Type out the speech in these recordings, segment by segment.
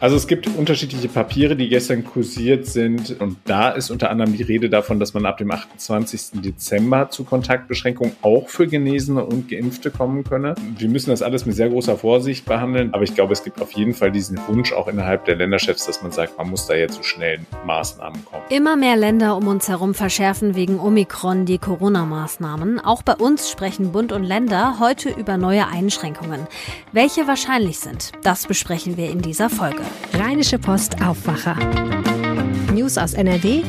Also es gibt unterschiedliche Papiere, die gestern kursiert sind. Und da ist unter anderem die Rede davon, dass man ab dem 28. Dezember zu Kontaktbeschränkungen auch für Genesene und Geimpfte kommen könne. Wir müssen das alles mit sehr großer Vorsicht behandeln. Aber ich glaube, es gibt auf jeden Fall diesen Wunsch auch innerhalb der Länderchefs, dass man sagt, man muss da jetzt zu schnellen Maßnahmen kommen. Immer mehr Länder um uns herum verschärfen wegen Omikron die Corona-Maßnahmen. Auch bei uns sprechen Bund und Länder heute über neue Einschränkungen. Welche wahrscheinlich sind, das besprechen wir in dieser Folge. Rheinische Post Aufwacher. News aus NRW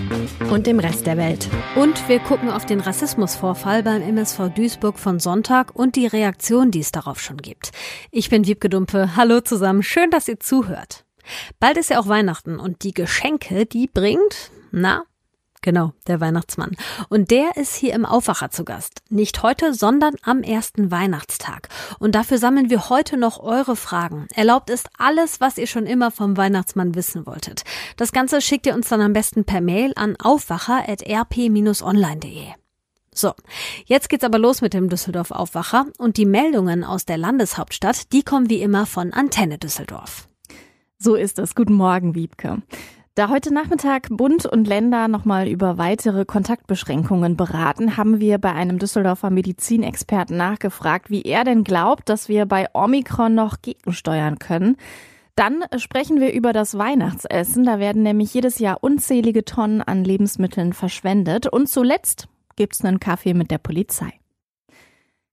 und dem Rest der Welt. Und wir gucken auf den Rassismusvorfall beim MSV Duisburg von Sonntag und die Reaktion, die es darauf schon gibt. Ich bin Wiebke Dumpe. Hallo zusammen. Schön, dass ihr zuhört. Bald ist ja auch Weihnachten und die Geschenke, die bringt, na, Genau, der Weihnachtsmann. Und der ist hier im Aufwacher zu Gast. Nicht heute, sondern am ersten Weihnachtstag. Und dafür sammeln wir heute noch eure Fragen. Erlaubt ist alles, was ihr schon immer vom Weihnachtsmann wissen wolltet. Das Ganze schickt ihr uns dann am besten per Mail an aufwacher.rp-online.de. So, jetzt geht's aber los mit dem Düsseldorf Aufwacher und die Meldungen aus der Landeshauptstadt, die kommen wie immer von Antenne Düsseldorf. So ist es. Guten Morgen, Wiebke. Da heute Nachmittag Bund und Länder nochmal über weitere Kontaktbeschränkungen beraten, haben wir bei einem Düsseldorfer Medizinexperten nachgefragt, wie er denn glaubt, dass wir bei Omikron noch gegensteuern können. Dann sprechen wir über das Weihnachtsessen. Da werden nämlich jedes Jahr unzählige Tonnen an Lebensmitteln verschwendet. Und zuletzt gibt's einen Kaffee mit der Polizei.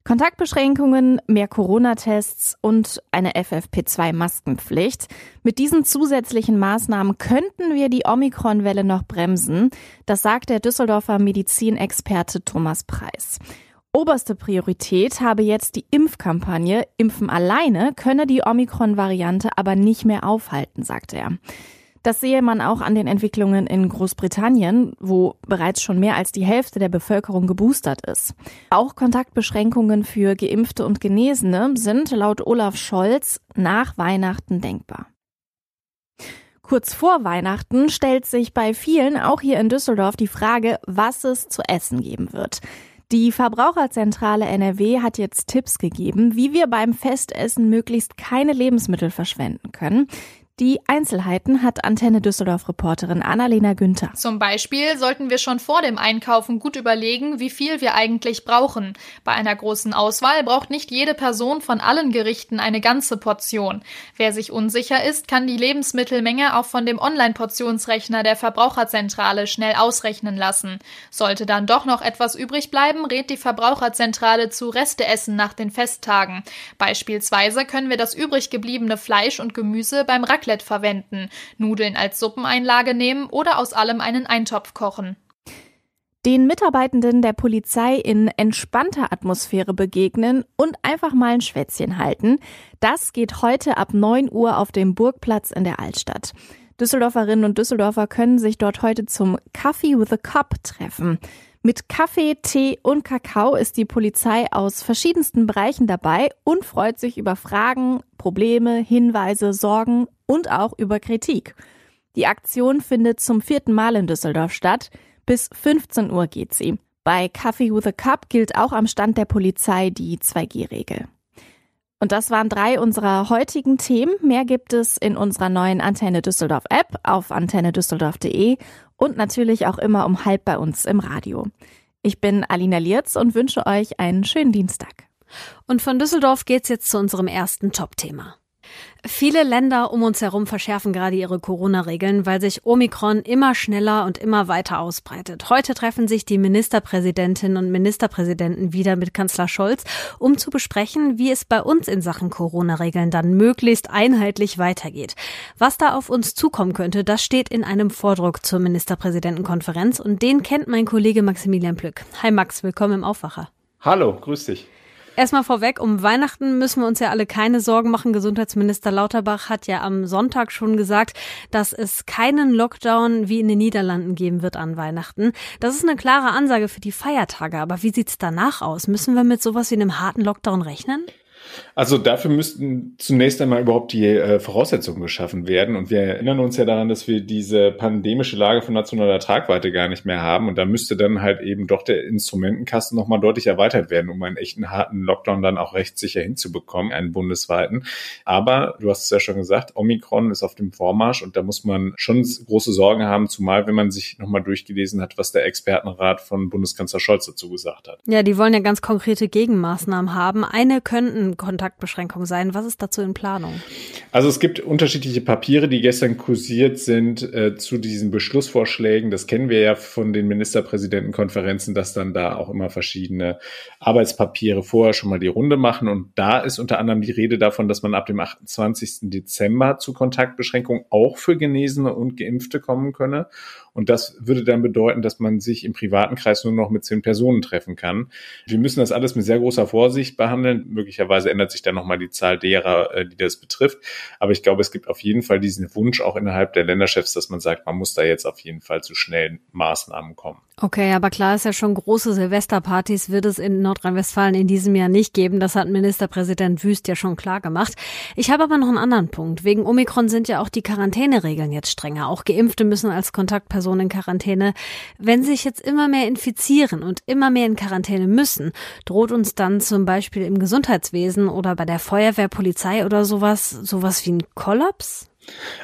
Kontaktbeschränkungen, mehr Corona-Tests und eine FFP2-Maskenpflicht. Mit diesen zusätzlichen Maßnahmen könnten wir die Omikron-Welle noch bremsen. Das sagt der Düsseldorfer Medizinexperte Thomas Preis. Oberste Priorität habe jetzt die Impfkampagne. Impfen alleine könne die Omikron-Variante aber nicht mehr aufhalten, sagt er. Das sehe man auch an den Entwicklungen in Großbritannien, wo bereits schon mehr als die Hälfte der Bevölkerung geboostert ist. Auch Kontaktbeschränkungen für Geimpfte und Genesene sind laut Olaf Scholz nach Weihnachten denkbar. Kurz vor Weihnachten stellt sich bei vielen, auch hier in Düsseldorf, die Frage, was es zu essen geben wird. Die Verbraucherzentrale NRW hat jetzt Tipps gegeben, wie wir beim Festessen möglichst keine Lebensmittel verschwenden können. Die Einzelheiten hat Antenne Düsseldorf-Reporterin Annalena Günther. Zum Beispiel sollten wir schon vor dem Einkaufen gut überlegen, wie viel wir eigentlich brauchen. Bei einer großen Auswahl braucht nicht jede Person von allen Gerichten eine ganze Portion. Wer sich unsicher ist, kann die Lebensmittelmenge auch von dem Online-Portionsrechner der Verbraucherzentrale schnell ausrechnen lassen. Sollte dann doch noch etwas übrig bleiben, rät die Verbraucherzentrale zu Resteessen nach den Festtagen. Beispielsweise können wir das übrig gebliebene Fleisch und Gemüse beim Raclette Raclette verwenden, Nudeln als Suppeneinlage nehmen oder aus allem einen Eintopf kochen. Den Mitarbeitenden der Polizei in entspannter Atmosphäre begegnen und einfach mal ein Schwätzchen halten, das geht heute ab 9 Uhr auf dem Burgplatz in der Altstadt. Düsseldorferinnen und Düsseldorfer können sich dort heute zum Coffee with a Cup treffen. Mit Kaffee, Tee und Kakao ist die Polizei aus verschiedensten Bereichen dabei und freut sich über Fragen, Probleme, Hinweise, Sorgen und auch über Kritik. Die Aktion findet zum vierten Mal in Düsseldorf statt. Bis 15 Uhr geht sie. Bei Coffee with a Cup gilt auch am Stand der Polizei die 2G-Regel. Und das waren drei unserer heutigen Themen. Mehr gibt es in unserer neuen Antenne Düsseldorf App auf antennedüsseldorf.de und natürlich auch immer um halb bei uns im Radio. Ich bin Alina Lierz und wünsche euch einen schönen Dienstag. Und von Düsseldorf geht's jetzt zu unserem ersten Top-Thema. Viele Länder um uns herum verschärfen gerade ihre Corona-Regeln, weil sich Omikron immer schneller und immer weiter ausbreitet. Heute treffen sich die Ministerpräsidentinnen und Ministerpräsidenten wieder mit Kanzler Scholz, um zu besprechen, wie es bei uns in Sachen Corona-Regeln dann möglichst einheitlich weitergeht. Was da auf uns zukommen könnte, das steht in einem Vordruck zur Ministerpräsidentenkonferenz und den kennt mein Kollege Maximilian Plück. Hi Max, willkommen im Aufwacher. Hallo, grüß dich. Erstmal vorweg, um Weihnachten müssen wir uns ja alle keine Sorgen machen. Gesundheitsminister Lauterbach hat ja am Sonntag schon gesagt, dass es keinen Lockdown wie in den Niederlanden geben wird an Weihnachten. Das ist eine klare Ansage für die Feiertage. Aber wie sieht's danach aus? Müssen wir mit sowas wie einem harten Lockdown rechnen? Also dafür müssten zunächst einmal überhaupt die äh, Voraussetzungen geschaffen werden. Und wir erinnern uns ja daran, dass wir diese pandemische Lage von nationaler Tragweite gar nicht mehr haben. Und da müsste dann halt eben doch der Instrumentenkasten nochmal deutlich erweitert werden, um einen echten harten Lockdown dann auch rechtssicher hinzubekommen, einen bundesweiten. Aber du hast es ja schon gesagt, Omikron ist auf dem Vormarsch und da muss man schon große Sorgen haben, zumal wenn man sich nochmal durchgelesen hat, was der Expertenrat von Bundeskanzler Scholz dazu gesagt hat. Ja, die wollen ja ganz konkrete Gegenmaßnahmen haben. Eine könnten Kontaktbeschränkungen sein. Was ist dazu in Planung? Also es gibt unterschiedliche Papiere, die gestern kursiert sind äh, zu diesen Beschlussvorschlägen. Das kennen wir ja von den Ministerpräsidentenkonferenzen, dass dann da auch immer verschiedene Arbeitspapiere vorher schon mal die Runde machen. Und da ist unter anderem die Rede davon, dass man ab dem 28. Dezember zu Kontaktbeschränkungen auch für Genesene und Geimpfte kommen könne. Und das würde dann bedeuten, dass man sich im privaten Kreis nur noch mit zehn Personen treffen kann. Wir müssen das alles mit sehr großer Vorsicht behandeln. Möglicherweise ändert sich dann nochmal die Zahl derer, äh, die das betrifft. Aber ich glaube, es gibt auf jeden Fall diesen Wunsch auch innerhalb der Länderchefs, dass man sagt, man muss da jetzt auf jeden Fall zu schnellen Maßnahmen kommen. Okay, aber klar ist ja schon, große Silvesterpartys wird es in Nordrhein-Westfalen in diesem Jahr nicht geben. Das hat Ministerpräsident Wüst ja schon klar gemacht. Ich habe aber noch einen anderen Punkt. Wegen Omikron sind ja auch die Quarantäneregeln jetzt strenger. Auch Geimpfte müssen als Kontaktperson Personen in Quarantäne. Wenn sich jetzt immer mehr infizieren und immer mehr in Quarantäne müssen, droht uns dann zum Beispiel im Gesundheitswesen oder bei der Feuerwehr, Polizei oder sowas, sowas wie ein Kollaps?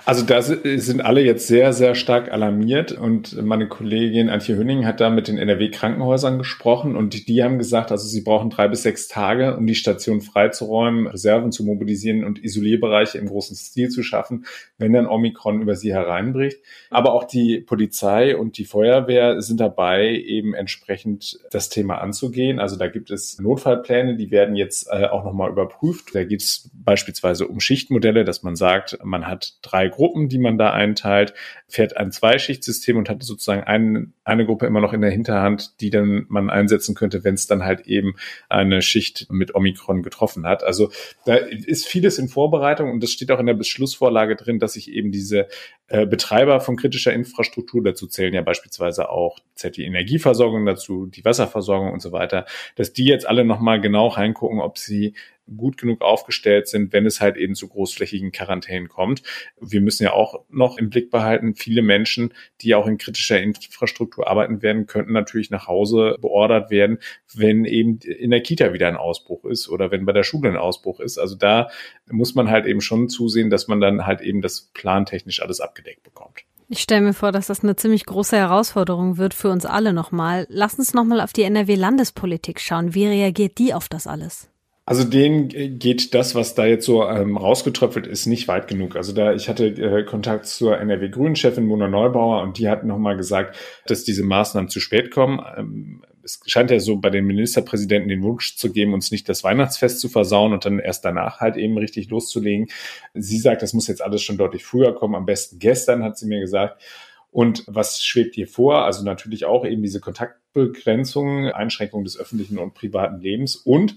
Also da sind alle jetzt sehr, sehr stark alarmiert und meine Kollegin Antje Hünning hat da mit den NRW-Krankenhäusern gesprochen und die haben gesagt, also sie brauchen drei bis sechs Tage, um die Station freizuräumen, Reserven zu mobilisieren und Isolierbereiche im großen Stil zu schaffen, wenn dann Omikron über sie hereinbricht. Aber auch die Polizei und die Feuerwehr sind dabei, eben entsprechend das Thema anzugehen. Also da gibt es Notfallpläne, die werden jetzt äh, auch nochmal überprüft. Da geht es beispielsweise um Schichtmodelle, dass man sagt, man hat drei Gruppen, die man da einteilt, fährt ein Zweischichtsystem und hat sozusagen ein, eine Gruppe immer noch in der Hinterhand, die dann man einsetzen könnte, wenn es dann halt eben eine Schicht mit Omikron getroffen hat. Also da ist vieles in Vorbereitung und das steht auch in der Beschlussvorlage drin, dass sich eben diese äh, Betreiber von kritischer Infrastruktur, dazu zählen ja beispielsweise auch die Energieversorgung dazu, die Wasserversorgung und so weiter, dass die jetzt alle nochmal genau reingucken, ob sie gut genug aufgestellt sind, wenn es halt eben zu großflächigen Quarantänen kommt. Wir müssen ja auch noch im Blick behalten, viele Menschen, die auch in kritischer Infrastruktur arbeiten werden, könnten natürlich nach Hause beordert werden, wenn eben in der Kita wieder ein Ausbruch ist oder wenn bei der Schule ein Ausbruch ist. Also da muss man halt eben schon zusehen, dass man dann halt eben das plantechnisch alles abgedeckt bekommt. Ich stelle mir vor, dass das eine ziemlich große Herausforderung wird für uns alle nochmal. Lass uns nochmal auf die NRW-Landespolitik schauen. Wie reagiert die auf das alles? Also denen geht das, was da jetzt so ähm, rausgetröpfelt ist, nicht weit genug. Also da, ich hatte äh, Kontakt zur NRW-Grünen-Chefin Mona Neubauer und die hat nochmal gesagt, dass diese Maßnahmen zu spät kommen. Ähm, es scheint ja so bei den Ministerpräsidenten den Wunsch zu geben, uns nicht das Weihnachtsfest zu versauen und dann erst danach halt eben richtig loszulegen. Sie sagt, das muss jetzt alles schon deutlich früher kommen, am besten gestern, hat sie mir gesagt. Und was schwebt hier vor? Also natürlich auch eben diese Kontaktbegrenzungen, Einschränkungen des öffentlichen und privaten Lebens und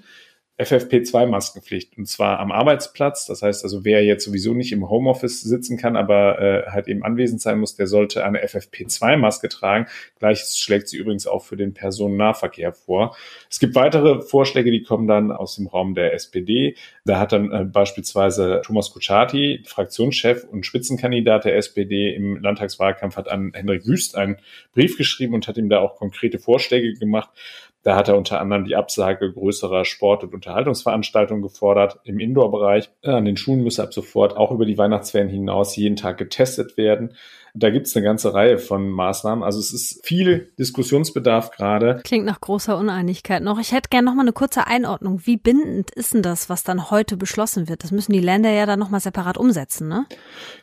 FFP2-Maskenpflicht und zwar am Arbeitsplatz. Das heißt also, wer jetzt sowieso nicht im Homeoffice sitzen kann, aber äh, halt eben anwesend sein muss, der sollte eine FFP2-Maske tragen. Gleiches schlägt sie übrigens auch für den Personennahverkehr vor. Es gibt weitere Vorschläge, die kommen dann aus dem Raum der SPD. Da hat dann äh, beispielsweise Thomas Kutschaty, Fraktionschef und Spitzenkandidat der SPD im Landtagswahlkampf, hat an Hendrik Wüst einen Brief geschrieben und hat ihm da auch konkrete Vorschläge gemacht. Da hat er unter anderem die Absage größerer Sport- und Unterhaltungsveranstaltungen gefordert. Im Indoor-Bereich an den Schulen müsse ab sofort auch über die Weihnachtsferien hinaus jeden Tag getestet werden. Da gibt es eine ganze Reihe von Maßnahmen. Also es ist viel Diskussionsbedarf gerade. Klingt nach großer Uneinigkeit noch. Ich hätte gerne noch mal eine kurze Einordnung. Wie bindend ist denn das, was dann heute beschlossen wird? Das müssen die Länder ja dann noch mal separat umsetzen, ne?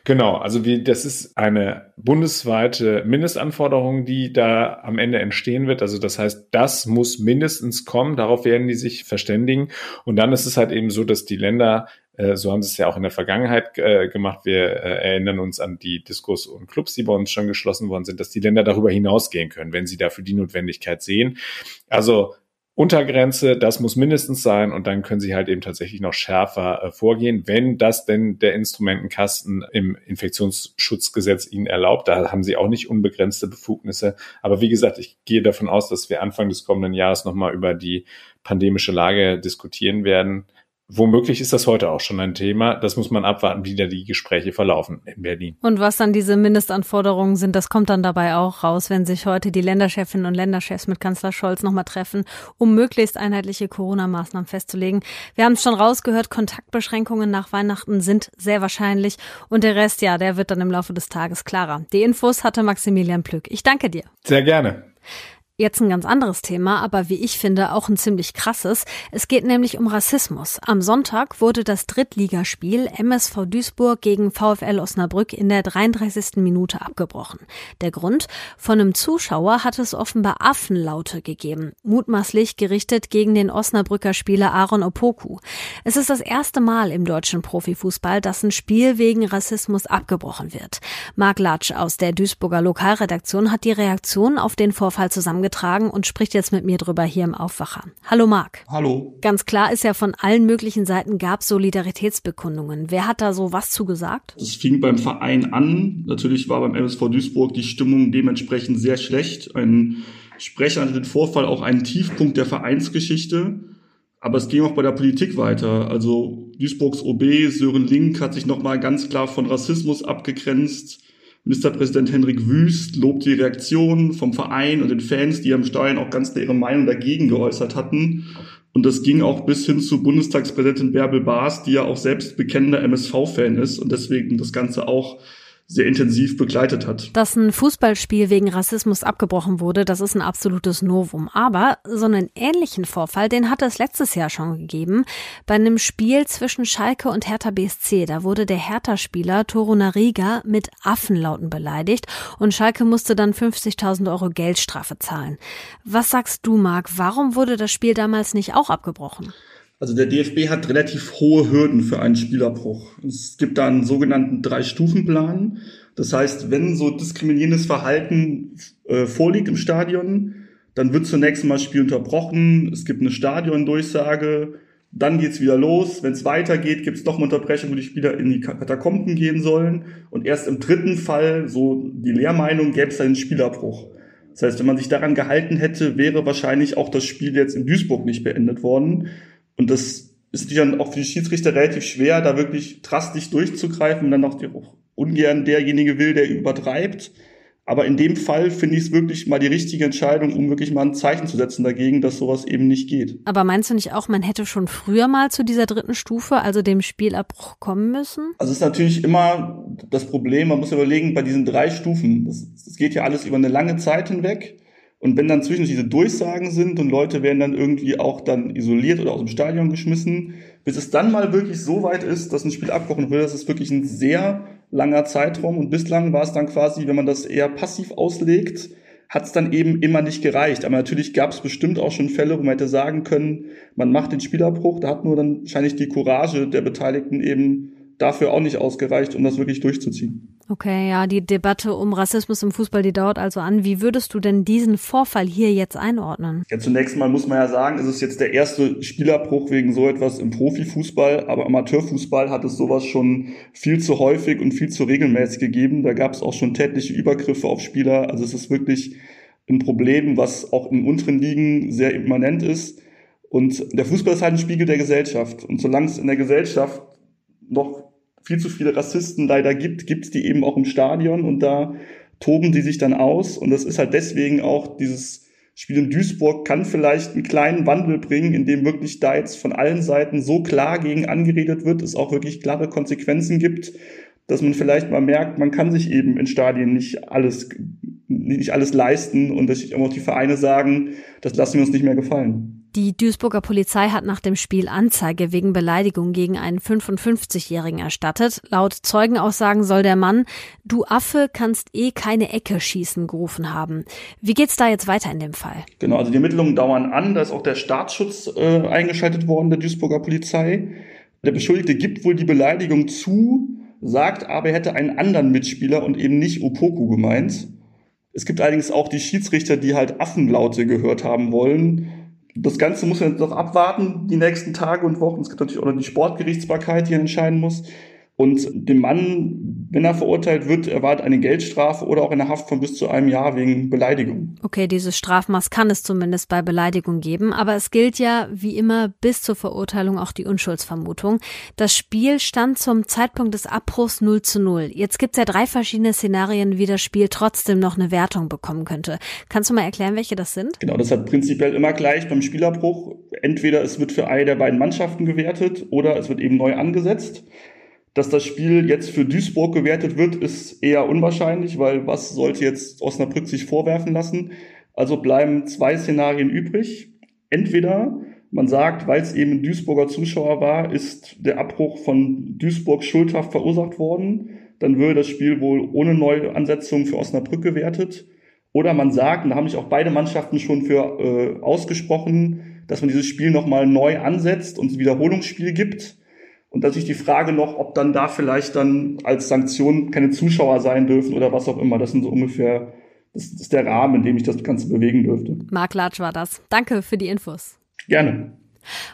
Genau. Also wie, das ist eine bundesweite Mindestanforderung, die da am Ende entstehen wird. Also das heißt, das muss mindestens kommen. Darauf werden die sich verständigen. Und dann ist es halt eben so, dass die Länder äh, so haben sie es ja auch in der Vergangenheit äh, gemacht. Wir äh, erinnern uns an die Diskurs- und Clubs, die bei uns schon geschlossen worden sind, dass die Länder darüber hinausgehen können, wenn sie dafür die Notwendigkeit sehen. Also Untergrenze, das muss mindestens sein und dann können sie halt eben tatsächlich noch schärfer äh, vorgehen, wenn das denn der Instrumentenkasten im Infektionsschutzgesetz ihnen erlaubt. Da haben sie auch nicht unbegrenzte Befugnisse. Aber wie gesagt, ich gehe davon aus, dass wir Anfang des kommenden Jahres nochmal über die pandemische Lage diskutieren werden Womöglich ist das heute auch schon ein Thema. Das muss man abwarten, wie da die Gespräche verlaufen in Berlin. Und was dann diese Mindestanforderungen sind, das kommt dann dabei auch raus, wenn sich heute die Länderchefinnen und Länderchefs mit Kanzler Scholz nochmal treffen, um möglichst einheitliche Corona-Maßnahmen festzulegen. Wir haben es schon rausgehört, Kontaktbeschränkungen nach Weihnachten sind sehr wahrscheinlich. Und der Rest, ja, der wird dann im Laufe des Tages klarer. Die Infos hatte Maximilian Plück. Ich danke dir. Sehr gerne. Jetzt ein ganz anderes Thema, aber wie ich finde auch ein ziemlich krasses. Es geht nämlich um Rassismus. Am Sonntag wurde das Drittligaspiel MSV Duisburg gegen VfL Osnabrück in der 33. Minute abgebrochen. Der Grund? Von einem Zuschauer hat es offenbar Affenlaute gegeben, mutmaßlich gerichtet gegen den Osnabrücker Spieler Aaron Opoku. Es ist das erste Mal im deutschen Profifußball, dass ein Spiel wegen Rassismus abgebrochen wird. Marc Latsch aus der Duisburger Lokalredaktion hat die Reaktion auf den Vorfall zusammen zusammengetragen und spricht jetzt mit mir drüber hier im Aufwacher. Hallo Marc. Hallo. Ganz klar ist ja, von allen möglichen Seiten gab Solidaritätsbekundungen. Wer hat da so was zugesagt? Es fing beim Verein an. Natürlich war beim MSV Duisburg die Stimmung dementsprechend sehr schlecht. Ein Sprecher nannte den Vorfall auch einen Tiefpunkt der Vereinsgeschichte. Aber es ging auch bei der Politik weiter. Also Duisburgs OB Sören Link hat sich nochmal ganz klar von Rassismus abgegrenzt. Ministerpräsident Henrik Wüst lobt die Reaktion vom Verein und den Fans, die am Steuern auch ganz ihre Meinung dagegen geäußert hatten. Und das ging auch bis hin zu Bundestagspräsidentin Bärbel Baas, die ja auch selbst bekennender MSV-Fan ist und deswegen das Ganze auch sehr intensiv begleitet hat. Dass ein Fußballspiel wegen Rassismus abgebrochen wurde, das ist ein absolutes Novum. Aber so einen ähnlichen Vorfall, den hat es letztes Jahr schon gegeben. Bei einem Spiel zwischen Schalke und Hertha BSC, da wurde der Hertha-Spieler Toro Nariga mit Affenlauten beleidigt und Schalke musste dann 50.000 Euro Geldstrafe zahlen. Was sagst du, Marc? Warum wurde das Spiel damals nicht auch abgebrochen? Also der DFB hat relativ hohe Hürden für einen Spielabbruch. Es gibt da einen sogenannten Drei-Stufen-Plan. Das heißt, wenn so diskriminierendes Verhalten äh, vorliegt im Stadion, dann wird zunächst mal Spiel unterbrochen. Es gibt eine Stadiondurchsage. Dann geht's wieder los. Wenn es weitergeht, gibt es noch eine Unterbrechung, wo die Spieler in die Katakomben gehen sollen. Und erst im dritten Fall, so die Lehrmeinung, gäbe es einen Spielabbruch. Das heißt, wenn man sich daran gehalten hätte, wäre wahrscheinlich auch das Spiel jetzt in Duisburg nicht beendet worden. Und das ist dann auch für die Schiedsrichter relativ schwer, da wirklich drastisch durchzugreifen und dann auch ungern derjenige will, der übertreibt. Aber in dem Fall finde ich es wirklich mal die richtige Entscheidung, um wirklich mal ein Zeichen zu setzen dagegen, dass sowas eben nicht geht. Aber meinst du nicht auch, man hätte schon früher mal zu dieser dritten Stufe, also dem Spielabbruch, kommen müssen? Also es ist natürlich immer das Problem, man muss überlegen, bei diesen drei Stufen, das geht ja alles über eine lange Zeit hinweg. Und wenn dann zwischen diese Durchsagen sind und Leute werden dann irgendwie auch dann isoliert oder aus dem Stadion geschmissen, bis es dann mal wirklich so weit ist, dass ein Spiel abgebrochen wird, das ist wirklich ein sehr langer Zeitraum. Und bislang war es dann quasi, wenn man das eher passiv auslegt, hat es dann eben immer nicht gereicht. Aber natürlich gab es bestimmt auch schon Fälle, wo man hätte sagen können, man macht den Spielabbruch, da hat nur dann wahrscheinlich die Courage der Beteiligten eben dafür auch nicht ausgereicht, um das wirklich durchzuziehen. Okay, ja, die Debatte um Rassismus im Fußball, die dauert also an. Wie würdest du denn diesen Vorfall hier jetzt einordnen? Ja, zunächst mal muss man ja sagen, es ist jetzt der erste Spielabbruch wegen so etwas im Profifußball, aber Amateurfußball hat es sowas schon viel zu häufig und viel zu regelmäßig gegeben. Da gab es auch schon tätliche Übergriffe auf Spieler. Also es ist wirklich ein Problem, was auch in unteren Ligen sehr immanent ist. Und der Fußball ist halt ein Spiegel der Gesellschaft. Und solange es in der Gesellschaft noch viel zu viele Rassisten leider gibt, gibt es die eben auch im Stadion und da toben die sich dann aus. Und das ist halt deswegen auch dieses Spiel in Duisburg kann vielleicht einen kleinen Wandel bringen, indem wirklich da jetzt von allen Seiten so klar gegen angeredet wird, es auch wirklich klare Konsequenzen gibt, dass man vielleicht mal merkt, man kann sich eben in Stadien nicht alles, nicht alles leisten und dass auch die Vereine sagen, das lassen wir uns nicht mehr gefallen. Die Duisburger Polizei hat nach dem Spiel Anzeige wegen Beleidigung gegen einen 55-Jährigen erstattet. Laut Zeugenaussagen soll der Mann Du Affe kannst eh keine Ecke schießen gerufen haben. Wie geht's da jetzt weiter in dem Fall? Genau, also die Ermittlungen dauern an. Da ist auch der Staatsschutz äh, eingeschaltet worden der Duisburger Polizei. Der Beschuldigte gibt wohl die Beleidigung zu, sagt aber, er hätte einen anderen Mitspieler und eben nicht Opoku gemeint. Es gibt allerdings auch die Schiedsrichter, die halt Affenlaute gehört haben wollen das Ganze muss man jetzt noch abwarten, die nächsten Tage und Wochen. Es gibt natürlich auch noch die Sportgerichtsbarkeit, die entscheiden muss. Und dem Mann, wenn er verurteilt wird, erwartet eine Geldstrafe oder auch eine Haft von bis zu einem Jahr wegen Beleidigung. Okay, dieses Strafmaß kann es zumindest bei Beleidigung geben, aber es gilt ja wie immer bis zur Verurteilung auch die Unschuldsvermutung. Das Spiel stand zum Zeitpunkt des Abbruchs 0 zu 0. Jetzt gibt es ja drei verschiedene Szenarien, wie das Spiel trotzdem noch eine Wertung bekommen könnte. Kannst du mal erklären, welche das sind? Genau, das hat prinzipiell immer gleich beim Spielabbruch. Entweder es wird für eine der beiden Mannschaften gewertet oder es wird eben neu angesetzt. Dass das Spiel jetzt für Duisburg gewertet wird, ist eher unwahrscheinlich, weil was sollte jetzt Osnabrück sich vorwerfen lassen? Also bleiben zwei Szenarien übrig. Entweder man sagt, weil es eben Duisburger Zuschauer war, ist der Abbruch von Duisburg schuldhaft verursacht worden. Dann würde das Spiel wohl ohne Neuansetzung für Osnabrück gewertet. Oder man sagt, und da haben sich auch beide Mannschaften schon für äh, ausgesprochen, dass man dieses Spiel nochmal neu ansetzt und ein Wiederholungsspiel gibt. Und dass ich die Frage noch, ob dann da vielleicht dann als Sanktion keine Zuschauer sein dürfen oder was auch immer. Das sind so ungefähr, das ist der Rahmen, in dem ich das Ganze bewegen dürfte. Marc Latsch war das. Danke für die Infos. Gerne.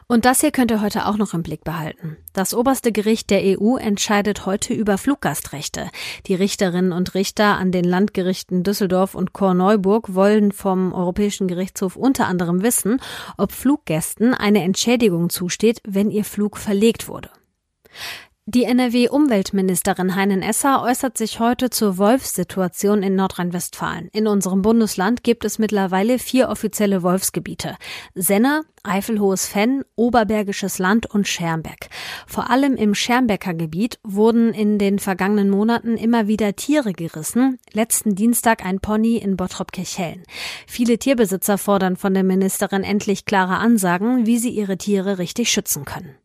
Und das hier könnt ihr heute auch noch im Blick behalten. Das oberste Gericht der EU entscheidet heute über Fluggastrechte. Die Richterinnen und Richter an den Landgerichten Düsseldorf und Korneuburg wollen vom Europäischen Gerichtshof unter anderem wissen, ob Fluggästen eine Entschädigung zusteht, wenn ihr Flug verlegt wurde. Die NRW-Umweltministerin Heinen Esser äußert sich heute zur Wolfssituation in Nordrhein-Westfalen. In unserem Bundesland gibt es mittlerweile vier offizielle Wolfsgebiete. Senne, Eifelhohes Fenn, Oberbergisches Land und Schermbeck. Vor allem im Schermbecker Gebiet wurden in den vergangenen Monaten immer wieder Tiere gerissen. Letzten Dienstag ein Pony in Bottrop-Kirchhellen. Viele Tierbesitzer fordern von der Ministerin endlich klare Ansagen, wie sie ihre Tiere richtig schützen können.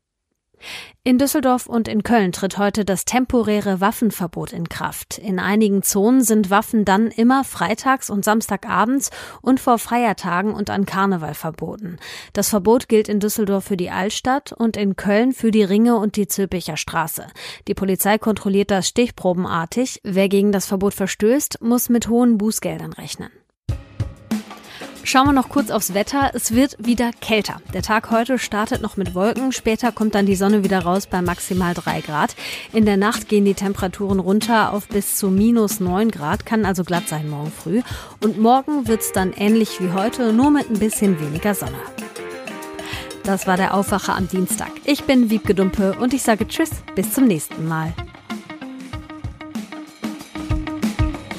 In Düsseldorf und in Köln tritt heute das temporäre Waffenverbot in Kraft. In einigen Zonen sind Waffen dann immer freitags und samstagabends und vor Feiertagen und an Karneval verboten. Das Verbot gilt in Düsseldorf für die Altstadt und in Köln für die Ringe und die Zülpicher Straße. Die Polizei kontrolliert das stichprobenartig. Wer gegen das Verbot verstößt, muss mit hohen Bußgeldern rechnen. Schauen wir noch kurz aufs Wetter. Es wird wieder kälter. Der Tag heute startet noch mit Wolken. Später kommt dann die Sonne wieder raus bei maximal drei Grad. In der Nacht gehen die Temperaturen runter auf bis zu minus neun Grad. Kann also glatt sein morgen früh. Und morgen wird's dann ähnlich wie heute, nur mit ein bisschen weniger Sonne. Das war der Aufwacher am Dienstag. Ich bin Wiebke Dumpe und ich sage Tschüss, bis zum nächsten Mal.